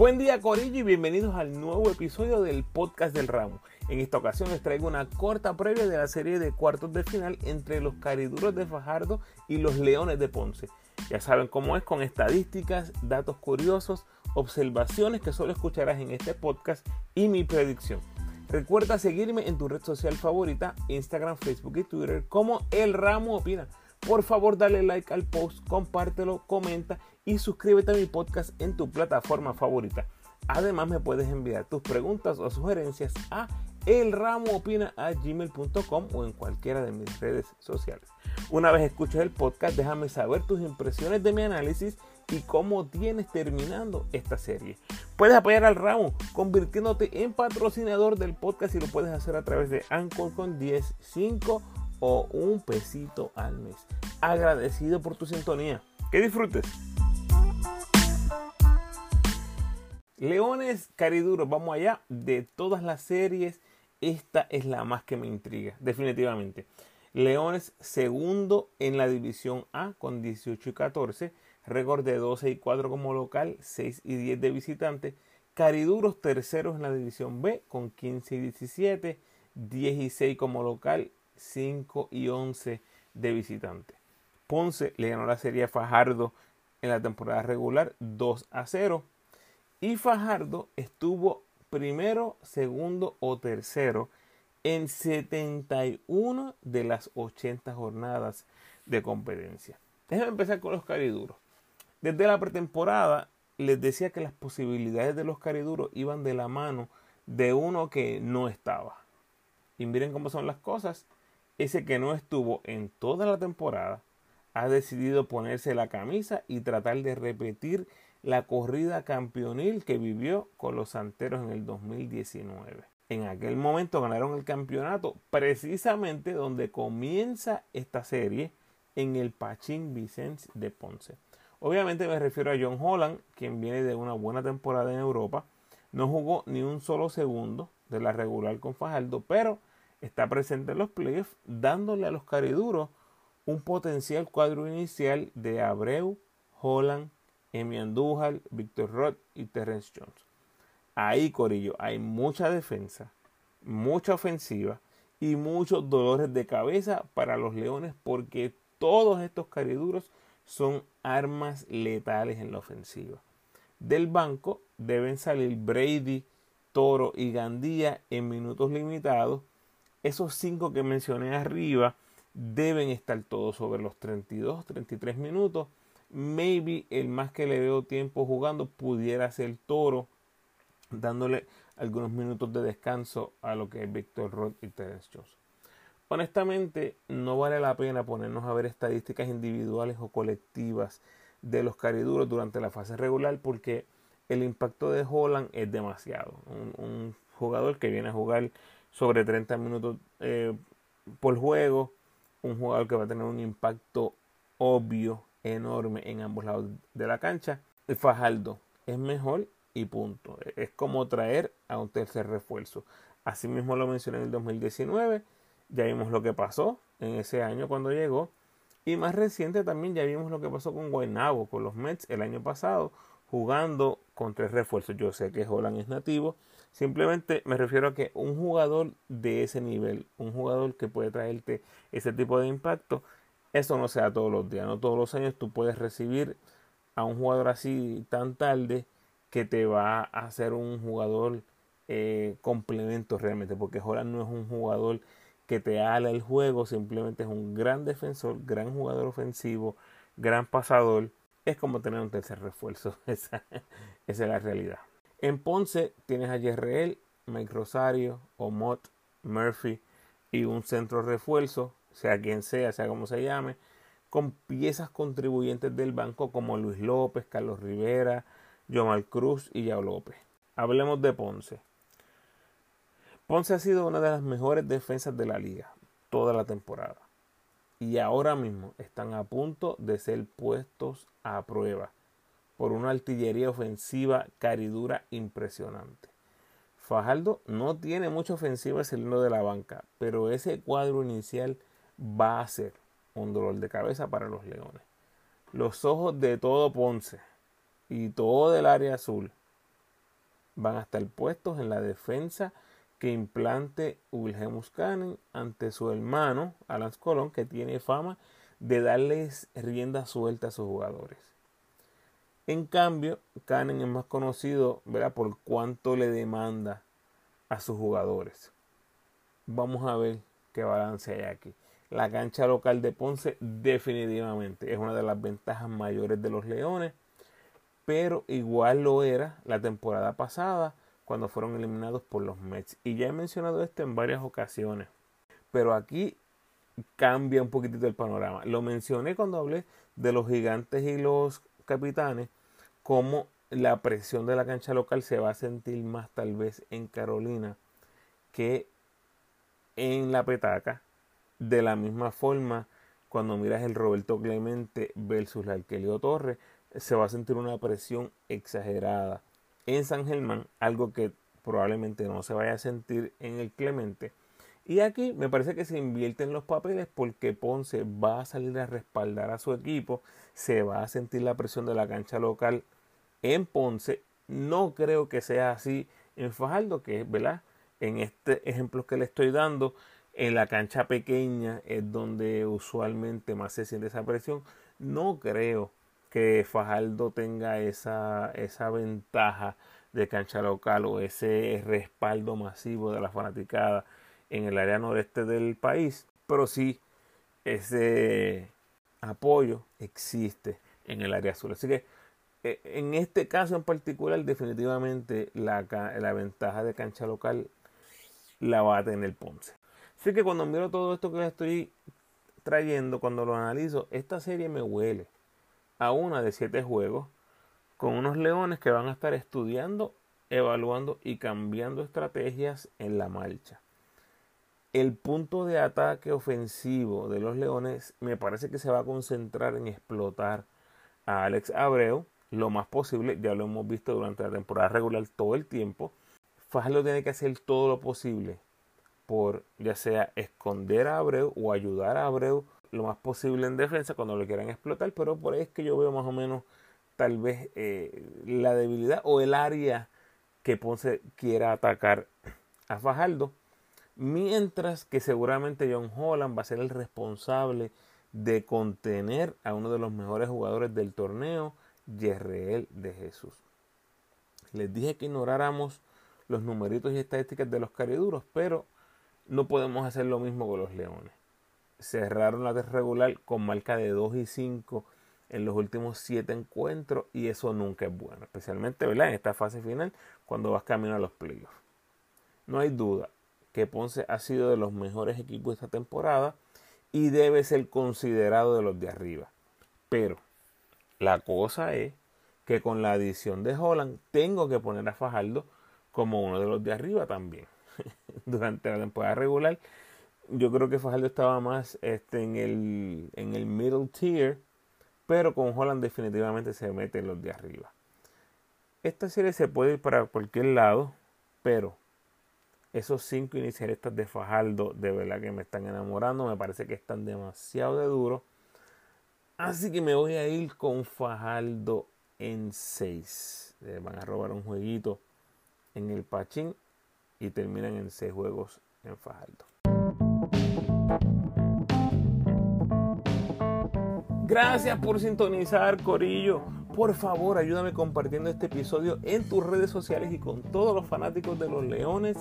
Buen día Corillo y bienvenidos al nuevo episodio del podcast del ramo. En esta ocasión les traigo una corta previa de la serie de cuartos de final entre los cariduros de Fajardo y los leones de Ponce. Ya saben cómo es con estadísticas, datos curiosos, observaciones que solo escucharás en este podcast y mi predicción. Recuerda seguirme en tu red social favorita, Instagram, Facebook y Twitter como El Ramo Opina. Por favor, dale like al post, compártelo, comenta y suscríbete a mi podcast en tu plataforma favorita. Además, me puedes enviar tus preguntas o sugerencias a elramoopina.gmail.com o en cualquiera de mis redes sociales. Una vez escuches el podcast, déjame saber tus impresiones de mi análisis y cómo tienes terminando esta serie. Puedes apoyar al ramo convirtiéndote en patrocinador del podcast y lo puedes hacer a través de Anchor con 10, 5 o un pesito al mes. Agradecido por tu sintonía. Que disfrutes. Leones Cariduros, vamos allá. De todas las series, esta es la más que me intriga, definitivamente. Leones segundo en la división A con 18 y 14 récord de 12 y 4 como local, 6 y 10 de visitante. Cariduros terceros en la división B con 15 y 17, 10 y 6 como local, 5 y 11 de visitante. Ponce le ganó la serie a Fajardo en la temporada regular 2 a 0 y Fajardo estuvo primero, segundo o tercero en 71 de las 80 jornadas de competencia. Déjenme empezar con los cariduros. Desde la pretemporada les decía que las posibilidades de los cariduros iban de la mano de uno que no estaba. Y miren cómo son las cosas. Ese que no estuvo en toda la temporada ha decidido ponerse la camisa y tratar de repetir la corrida campeonil que vivió con los Santeros en el 2019. En aquel momento ganaron el campeonato precisamente donde comienza esta serie en el Pachín Vicente de Ponce. Obviamente me refiero a John Holland, quien viene de una buena temporada en Europa. No jugó ni un solo segundo de la regular con Fajardo, pero está presente en los playoffs, dándole a los cariduros un potencial cuadro inicial de Abreu, Holland, Emi Andújar, Victor Roth y Terrence Jones. Ahí, Corillo, hay mucha defensa, mucha ofensiva y muchos dolores de cabeza para los Leones porque todos estos cariduros son armas letales en la ofensiva. Del banco deben salir Brady, Toro y Gandía en minutos limitados. Esos cinco que mencioné arriba deben estar todos sobre los 32, 33 minutos. Maybe el más que le veo tiempo jugando pudiera ser Toro, dándole algunos minutos de descanso a lo que es Victor Roth y Terence Jones. Honestamente, no vale la pena ponernos a ver estadísticas individuales o colectivas de los cariduros durante la fase regular porque el impacto de Holland es demasiado. Un, jugador que viene a jugar sobre 30 minutos eh, por juego, un jugador que va a tener un impacto obvio, enorme en ambos lados de la cancha. El Fajardo es mejor y punto. Es como traer a un tercer refuerzo. Asimismo lo mencioné en el 2019 ya vimos lo que pasó en ese año cuando llegó. Y más reciente también ya vimos lo que pasó con Guaynabo, con los Mets el año pasado, jugando con tres refuerzos. Yo sé que Holland es nativo. Simplemente me refiero a que un jugador de ese nivel, un jugador que puede traerte ese tipo de impacto, eso no se da todos los días. No todos los años tú puedes recibir a un jugador así tan tarde que te va a hacer un jugador eh, complemento realmente, porque Holland no es un jugador que te ala el juego, simplemente es un gran defensor, gran jugador ofensivo, gran pasador. Es como tener un tercer refuerzo, esa, es la realidad. En Ponce tienes a Yerreel, Mike Rosario, Omot, Murphy y un centro refuerzo, sea quien sea, sea como se llame, con piezas contribuyentes del banco como Luis López, Carlos Rivera, Jomal Cruz y Yao López. Hablemos de Ponce. Ponce ha sido una de las mejores defensas de la liga toda la temporada. Y ahora mismo están a punto de ser puestos a prueba por una artillería ofensiva caridura impresionante. Fajardo no tiene mucha ofensiva saliendo de la banca, pero ese cuadro inicial va a ser un dolor de cabeza para los Leones. Los ojos de todo Ponce y todo el área azul van a estar puestos en la defensa que implante Wilhelmus Canning ante su hermano Alan Colón, que tiene fama de darles rienda suelta a sus jugadores. En cambio, Canning es más conocido por cuánto le demanda a sus jugadores. Vamos a ver qué balance hay aquí. La cancha local de Ponce definitivamente es una de las ventajas mayores de los Leones, pero igual lo era la temporada pasada cuando fueron eliminados por los Mets. Y ya he mencionado esto en varias ocasiones, pero aquí cambia un poquitito el panorama. Lo mencioné cuando hablé de los gigantes y los capitanes, como la presión de la cancha local se va a sentir más tal vez en Carolina que en la petaca. De la misma forma, cuando miras el Roberto Clemente versus la Arquelio Torre, se va a sentir una presión exagerada en San Germán, algo que probablemente no se vaya a sentir en el Clemente. Y aquí me parece que se invierten los papeles porque Ponce va a salir a respaldar a su equipo, se va a sentir la presión de la cancha local en Ponce. No creo que sea así en Fajardo, que es, ¿verdad? En este ejemplo que le estoy dando, en la cancha pequeña es donde usualmente más se siente esa presión. No creo que Fajardo tenga esa, esa ventaja de cancha local o ese respaldo masivo de la fanaticada en el área noreste del país, pero sí ese apoyo existe en el área sur. Así que eh, en este caso en particular, definitivamente la, la ventaja de cancha local la va a tener Ponce. Así que cuando miro todo esto que les estoy trayendo, cuando lo analizo, esta serie me huele a una de siete juegos con unos leones que van a estar estudiando, evaluando y cambiando estrategias en la marcha. El punto de ataque ofensivo de los leones me parece que se va a concentrar en explotar a Alex Abreu lo más posible, ya lo hemos visto durante la temporada regular todo el tiempo. Fajardo tiene que hacer todo lo posible por ya sea esconder a Abreu o ayudar a Abreu lo más posible en defensa cuando lo quieran explotar, pero por ahí es que yo veo más o menos tal vez eh, la debilidad o el área que Ponce quiera atacar a Fajardo, mientras que seguramente John Holland va a ser el responsable de contener a uno de los mejores jugadores del torneo, Yerreel de Jesús. Les dije que ignoráramos los numeritos y estadísticas de los cariduros, pero no podemos hacer lo mismo con los leones. Cerraron la regular con marca de 2 y 5 en los últimos 7 encuentros y eso nunca es bueno, especialmente en esta fase final cuando vas camino a los playoffs. No hay duda que Ponce ha sido de los mejores equipos esta temporada y debe ser considerado de los de arriba. Pero la cosa es que con la adición de Holland tengo que poner a Fajardo como uno de los de arriba también. durante la temporada regular. Yo creo que Fajardo estaba más este, en, el, en el middle tier, pero con Holland definitivamente se mete los de arriba. Esta serie se puede ir para cualquier lado, pero esos cinco inicialistas de Fajardo de verdad que me están enamorando. Me parece que están demasiado de duro. Así que me voy a ir con Fajardo en 6. van a robar un jueguito en el Pachín y terminan en seis juegos en Fajardo. Gracias por sintonizar, Corillo. Por favor, ayúdame compartiendo este episodio en tus redes sociales y con todos los fanáticos de los leones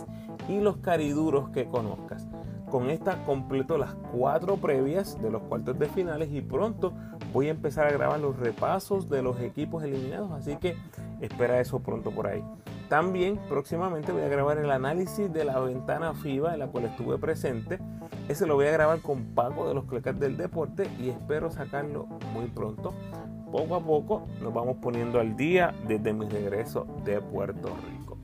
y los cariduros que conozcas. Con esta completo las cuatro previas de los cuartos de finales y pronto voy a empezar a grabar los repasos de los equipos eliminados, así que espera eso pronto por ahí. También próximamente voy a grabar el análisis de la ventana FIBA en la cual estuve presente. Ese lo voy a grabar con Paco de los Clecas del Deporte y espero sacarlo muy pronto. Poco a poco nos vamos poniendo al día desde mi regreso de Puerto Rico.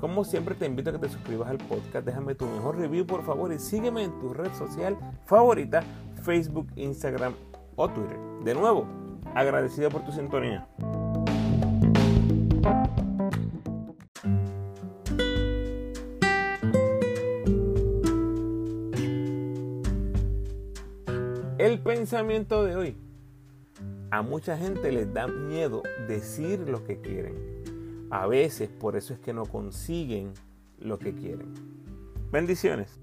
Como siempre te invito a que te suscribas al podcast, déjame tu mejor review por favor y sígueme en tu red social favorita, Facebook, Instagram o Twitter. De nuevo, agradecido por tu sintonía. El pensamiento de hoy. A mucha gente les da miedo decir lo que quieren. A veces por eso es que no consiguen lo que quieren. Bendiciones.